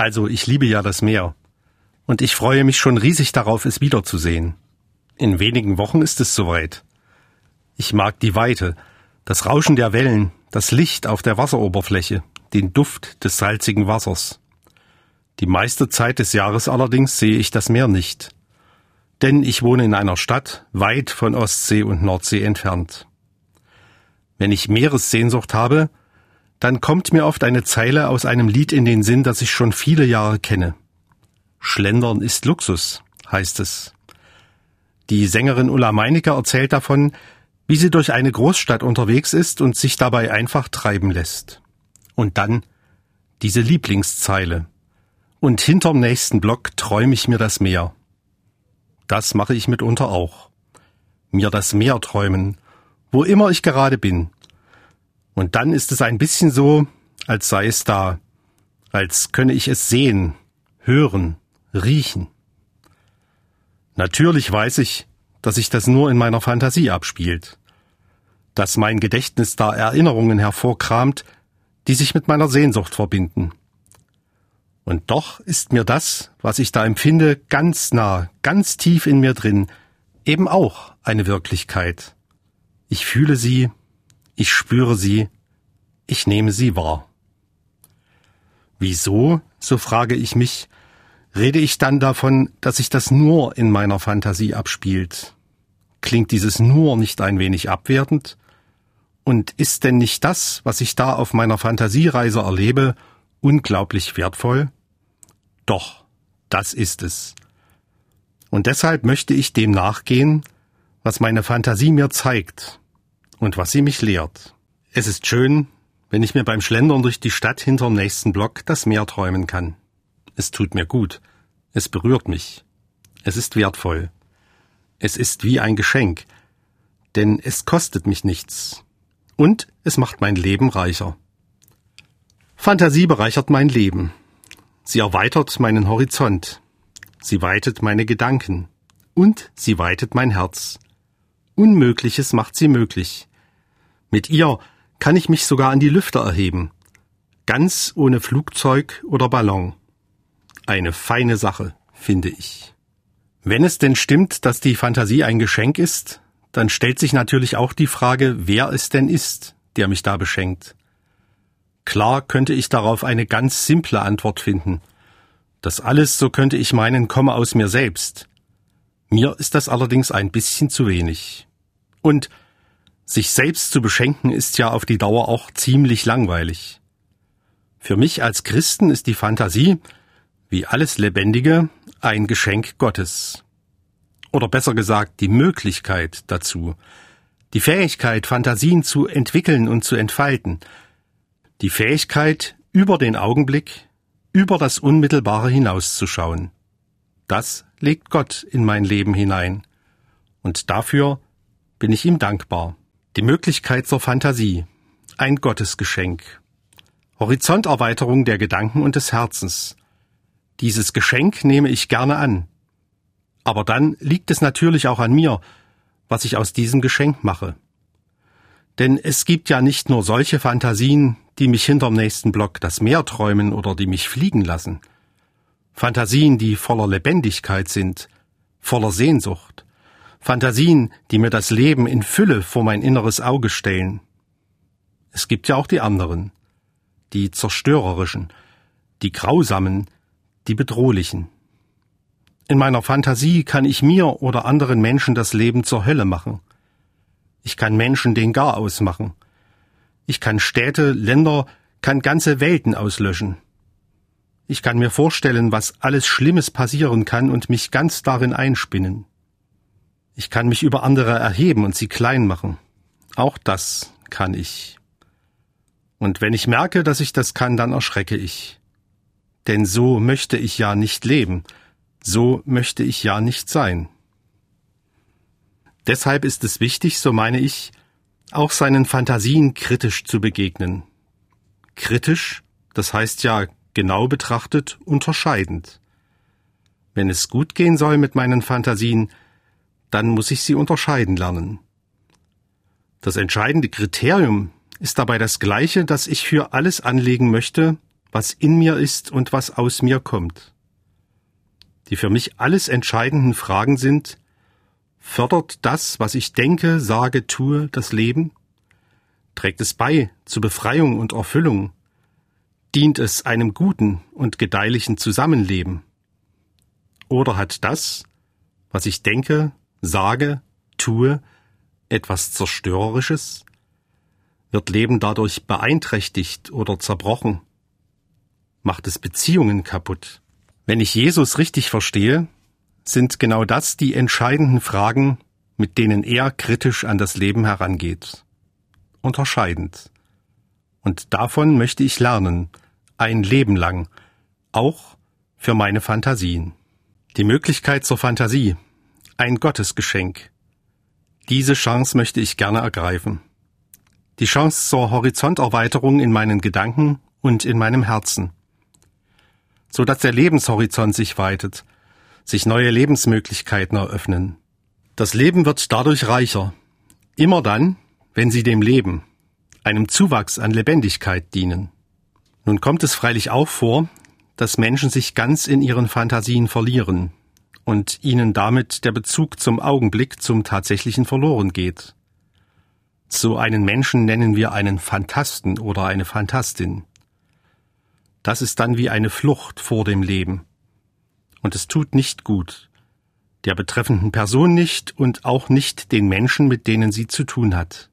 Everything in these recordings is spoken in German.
Also, ich liebe ja das Meer. Und ich freue mich schon riesig darauf, es wiederzusehen. In wenigen Wochen ist es soweit. Ich mag die Weite, das Rauschen der Wellen, das Licht auf der Wasseroberfläche, den Duft des salzigen Wassers. Die meiste Zeit des Jahres allerdings sehe ich das Meer nicht. Denn ich wohne in einer Stadt weit von Ostsee und Nordsee entfernt. Wenn ich Meeressehnsucht habe, dann kommt mir oft eine Zeile aus einem Lied in den Sinn, das ich schon viele Jahre kenne. Schlendern ist Luxus, heißt es. Die Sängerin Ulla Meinecke erzählt davon, wie sie durch eine Großstadt unterwegs ist und sich dabei einfach treiben lässt. Und dann diese Lieblingszeile. Und hinterm nächsten Block träume ich mir das Meer. Das mache ich mitunter auch. Mir das Meer träumen, wo immer ich gerade bin. Und dann ist es ein bisschen so, als sei es da, als könne ich es sehen, hören, riechen. Natürlich weiß ich, dass sich das nur in meiner Fantasie abspielt, dass mein Gedächtnis da Erinnerungen hervorkramt, die sich mit meiner Sehnsucht verbinden. Und doch ist mir das, was ich da empfinde, ganz nah, ganz tief in mir drin, eben auch eine Wirklichkeit. Ich fühle sie, ich spüre sie, ich nehme sie wahr. Wieso, so frage ich mich, rede ich dann davon, dass sich das nur in meiner Fantasie abspielt? Klingt dieses nur nicht ein wenig abwertend? Und ist denn nicht das, was ich da auf meiner Fantasiereise erlebe, unglaublich wertvoll? Doch, das ist es. Und deshalb möchte ich dem nachgehen, was meine Fantasie mir zeigt und was sie mich lehrt. Es ist schön, wenn ich mir beim Schlendern durch die Stadt hinterm nächsten Block das Meer träumen kann. Es tut mir gut. Es berührt mich. Es ist wertvoll. Es ist wie ein Geschenk. Denn es kostet mich nichts. Und es macht mein Leben reicher. Fantasie bereichert mein Leben. Sie erweitert meinen Horizont. Sie weitet meine Gedanken. Und sie weitet mein Herz. Unmögliches macht sie möglich. Mit ihr kann ich mich sogar an die Lüfte erheben. Ganz ohne Flugzeug oder Ballon. Eine feine Sache, finde ich. Wenn es denn stimmt, dass die Fantasie ein Geschenk ist, dann stellt sich natürlich auch die Frage, wer es denn ist, der mich da beschenkt. Klar könnte ich darauf eine ganz simple Antwort finden. Das alles, so könnte ich meinen, komme aus mir selbst. Mir ist das allerdings ein bisschen zu wenig. Und sich selbst zu beschenken ist ja auf die Dauer auch ziemlich langweilig. Für mich als Christen ist die Fantasie, wie alles Lebendige, ein Geschenk Gottes. Oder besser gesagt, die Möglichkeit dazu, die Fähigkeit, Fantasien zu entwickeln und zu entfalten, die Fähigkeit, über den Augenblick, über das Unmittelbare hinauszuschauen. Das legt Gott in mein Leben hinein. Und dafür bin ich ihm dankbar. Die Möglichkeit zur Fantasie. Ein Gottesgeschenk. Horizonterweiterung der Gedanken und des Herzens. Dieses Geschenk nehme ich gerne an. Aber dann liegt es natürlich auch an mir, was ich aus diesem Geschenk mache. Denn es gibt ja nicht nur solche Fantasien, die mich hinterm nächsten Block das Meer träumen oder die mich fliegen lassen. Fantasien, die voller Lebendigkeit sind, voller Sehnsucht, Fantasien, die mir das Leben in Fülle vor mein inneres Auge stellen. Es gibt ja auch die anderen, die zerstörerischen, die grausamen, die bedrohlichen. In meiner Fantasie kann ich mir oder anderen Menschen das Leben zur Hölle machen. Ich kann Menschen den Gar ausmachen. Ich kann Städte, Länder, kann ganze Welten auslöschen. Ich kann mir vorstellen, was alles Schlimmes passieren kann und mich ganz darin einspinnen. Ich kann mich über andere erheben und sie klein machen. Auch das kann ich. Und wenn ich merke, dass ich das kann, dann erschrecke ich. Denn so möchte ich ja nicht leben, so möchte ich ja nicht sein. Deshalb ist es wichtig, so meine ich, auch seinen Fantasien kritisch zu begegnen. Kritisch, das heißt ja genau betrachtet unterscheidend. Wenn es gut gehen soll mit meinen Fantasien, dann muss ich sie unterscheiden lernen. Das entscheidende Kriterium ist dabei das gleiche, das ich für alles anlegen möchte, was in mir ist und was aus mir kommt. Die für mich alles entscheidenden Fragen sind, fördert das, was ich denke, sage, tue, das Leben? Trägt es bei zu Befreiung und Erfüllung? Dient es einem guten und gedeihlichen Zusammenleben? Oder hat das, was ich denke, sage, tue, etwas Zerstörerisches? Wird Leben dadurch beeinträchtigt oder zerbrochen? Macht es Beziehungen kaputt? Wenn ich Jesus richtig verstehe, sind genau das die entscheidenden Fragen, mit denen er kritisch an das Leben herangeht. Unterscheidend. Und davon möchte ich lernen, ein Leben lang, auch für meine Fantasien. Die Möglichkeit zur Fantasie, ein Gottesgeschenk. Diese Chance möchte ich gerne ergreifen. Die Chance zur Horizonterweiterung in meinen Gedanken und in meinem Herzen. So dass der Lebenshorizont sich weitet, sich neue Lebensmöglichkeiten eröffnen. Das Leben wird dadurch reicher. Immer dann, wenn sie dem Leben, einem Zuwachs an Lebendigkeit dienen. Nun kommt es freilich auch vor, dass Menschen sich ganz in ihren Fantasien verlieren und ihnen damit der Bezug zum Augenblick zum Tatsächlichen verloren geht. So einen Menschen nennen wir einen Fantasten oder eine Fantastin. Das ist dann wie eine Flucht vor dem Leben und es tut nicht gut, der betreffenden Person nicht und auch nicht den Menschen, mit denen sie zu tun hat.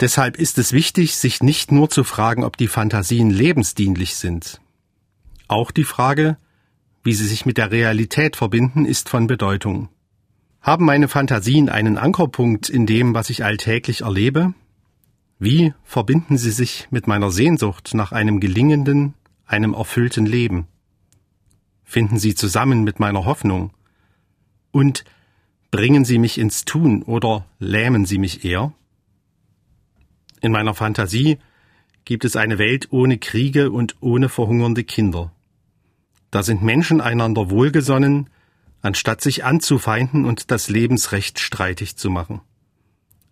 Deshalb ist es wichtig, sich nicht nur zu fragen, ob die Fantasien lebensdienlich sind. Auch die Frage, wie sie sich mit der Realität verbinden, ist von Bedeutung. Haben meine Fantasien einen Ankerpunkt in dem, was ich alltäglich erlebe? Wie verbinden sie sich mit meiner Sehnsucht nach einem gelingenden, einem erfüllten Leben? finden sie zusammen mit meiner Hoffnung? Und bringen sie mich ins Tun oder lähmen sie mich eher? In meiner Fantasie gibt es eine Welt ohne Kriege und ohne verhungernde Kinder. Da sind Menschen einander wohlgesonnen, anstatt sich anzufeinden und das Lebensrecht streitig zu machen.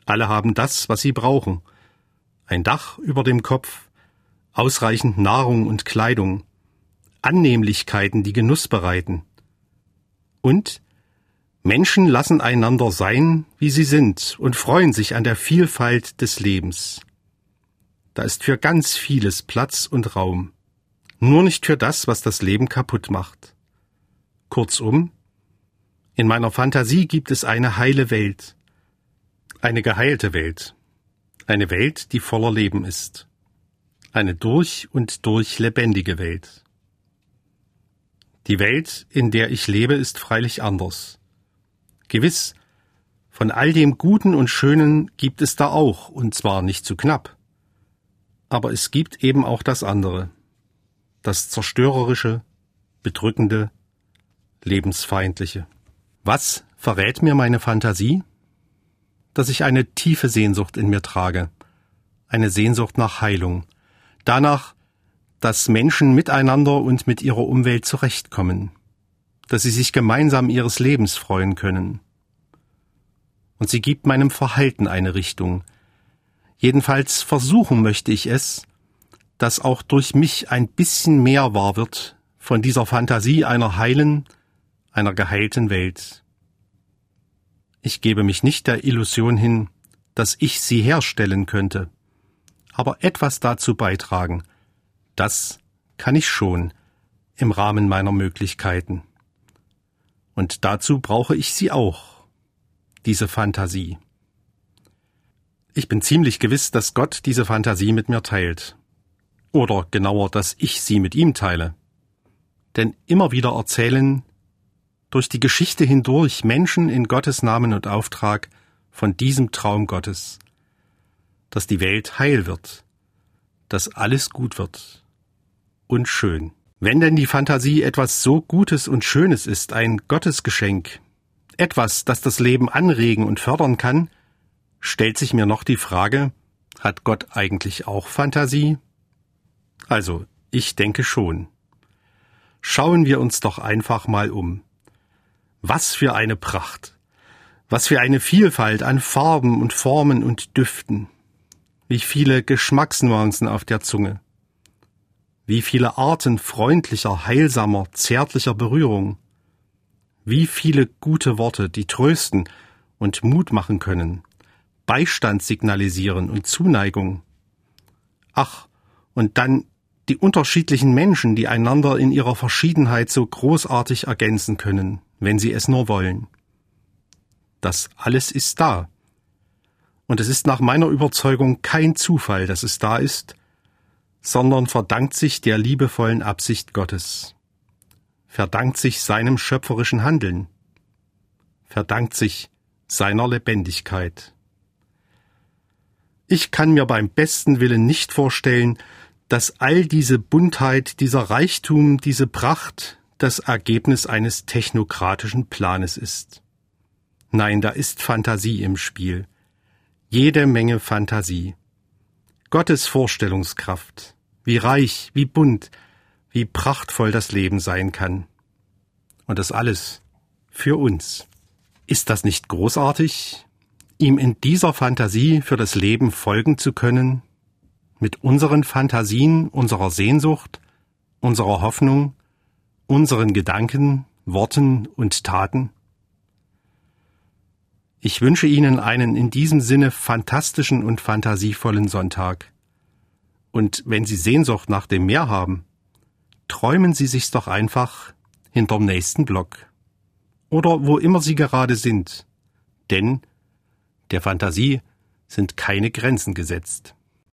Alle haben das, was sie brauchen. Ein Dach über dem Kopf, ausreichend Nahrung und Kleidung, Annehmlichkeiten, die Genuss bereiten. Und Menschen lassen einander sein, wie sie sind, und freuen sich an der Vielfalt des Lebens. Da ist für ganz vieles Platz und Raum, nur nicht für das, was das Leben kaputt macht. Kurzum, in meiner Fantasie gibt es eine heile Welt, eine geheilte Welt, eine Welt, die voller Leben ist, eine durch und durch lebendige Welt. Die Welt, in der ich lebe, ist freilich anders. Gewiss, von all dem Guten und Schönen gibt es da auch, und zwar nicht zu knapp. Aber es gibt eben auch das andere, das Zerstörerische, Bedrückende, Lebensfeindliche. Was verrät mir meine Fantasie? Dass ich eine tiefe Sehnsucht in mir trage, eine Sehnsucht nach Heilung, danach, dass Menschen miteinander und mit ihrer Umwelt zurechtkommen, dass sie sich gemeinsam ihres Lebens freuen können. Und sie gibt meinem Verhalten eine Richtung. Jedenfalls versuchen möchte ich es, dass auch durch mich ein bisschen mehr wahr wird von dieser Fantasie einer heilen, einer geheilten Welt. Ich gebe mich nicht der Illusion hin, dass ich sie herstellen könnte, aber etwas dazu beitragen – das kann ich schon im Rahmen meiner Möglichkeiten. Und dazu brauche ich sie auch, diese Fantasie. Ich bin ziemlich gewiss, dass Gott diese Fantasie mit mir teilt. Oder genauer, dass ich sie mit ihm teile. Denn immer wieder erzählen durch die Geschichte hindurch Menschen in Gottes Namen und Auftrag von diesem Traum Gottes, dass die Welt heil wird, dass alles gut wird, und schön. Wenn denn die Fantasie etwas so Gutes und Schönes ist, ein Gottesgeschenk, etwas, das das Leben anregen und fördern kann, stellt sich mir noch die Frage, hat Gott eigentlich auch Fantasie? Also, ich denke schon. Schauen wir uns doch einfach mal um. Was für eine Pracht. Was für eine Vielfalt an Farben und Formen und Düften. Wie viele Geschmacksnuancen auf der Zunge Wie viele Arten freundlicher, heilsamer, zärtlicher Berührung. Wie viele gute Worte, die trösten und Mut machen können, Beistand signalisieren und Zuneigung. Ach, und dann die unterschiedlichen Menschen, die einander in ihrer Verschiedenheit so großartig ergänzen können, wenn sie es nur wollen. Das alles ist da. Und es ist nach meiner Überzeugung kein Zufall, dass es da ist, sondern verdankt sich der liebevollen Absicht Gottes, verdankt sich seinem schöpferischen Handeln, verdankt sich seiner Lebendigkeit. Ich kann mir beim besten Willen nicht vorstellen, dass all diese Buntheit, dieser Reichtum, diese Pracht das Ergebnis eines technokratischen Planes ist. Nein, da ist Fantasie im Spiel. Jede Menge Fantasie. Gottes Vorstellungskraft. Wie reich, wie bunt, wie prachtvoll das Leben sein kann. Und das alles für uns. Ist das nicht großartig, ihm in dieser Fantasie für das Leben folgen zu können, mit unseren Fantasien, unserer Sehnsucht, unserer Hoffnung, unseren Gedanken, Worten und Taten? Ich wünsche Ihnen einen in diesem Sinne fantastischen und fantasievollen Sonntag. Und wenn Sie Sehnsucht nach dem Meer haben, träumen Sie sich's doch einfach hinterm nächsten Block. Oder wo immer Sie gerade sind. Denn der Fantasie sind keine Grenzen gesetzt.